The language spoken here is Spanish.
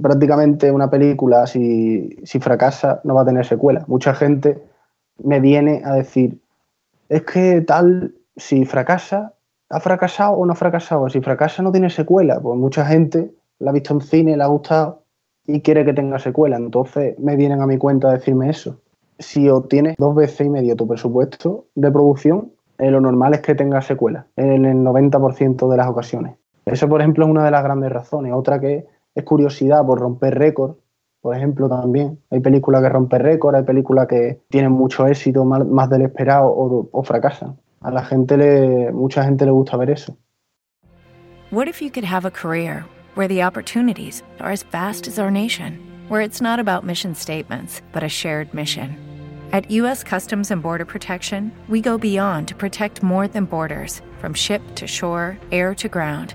Prácticamente una película, si, si, fracasa, no va a tener secuela. Mucha gente me viene a decir, es que tal, si fracasa, ha fracasado o no ha fracasado. Si fracasa, no tiene secuela. Pues mucha gente la ha visto en cine, le ha gustado y quiere que tenga secuela. Entonces me vienen a mi cuenta a decirme eso. Si obtienes dos veces y medio tu presupuesto de producción, eh, lo normal es que tenga secuela en el 90% de las ocasiones. Eso, por ejemplo, es una de las grandes razones. Otra que es curiosidad por romper récord, por ejemplo, también. Hay películas que rompen récord, hay películas que tienen mucho éxito, más, más del esperado o, o fracasan. A la gente le, mucha gente le gusta ver eso. What if you could have a career where the opportunities are as vast as our nation, where it's not about mission statements, but a shared mission? At U.S. Customs and Border Protection, we go beyond to protect more than borders, from ship to shore, air to ground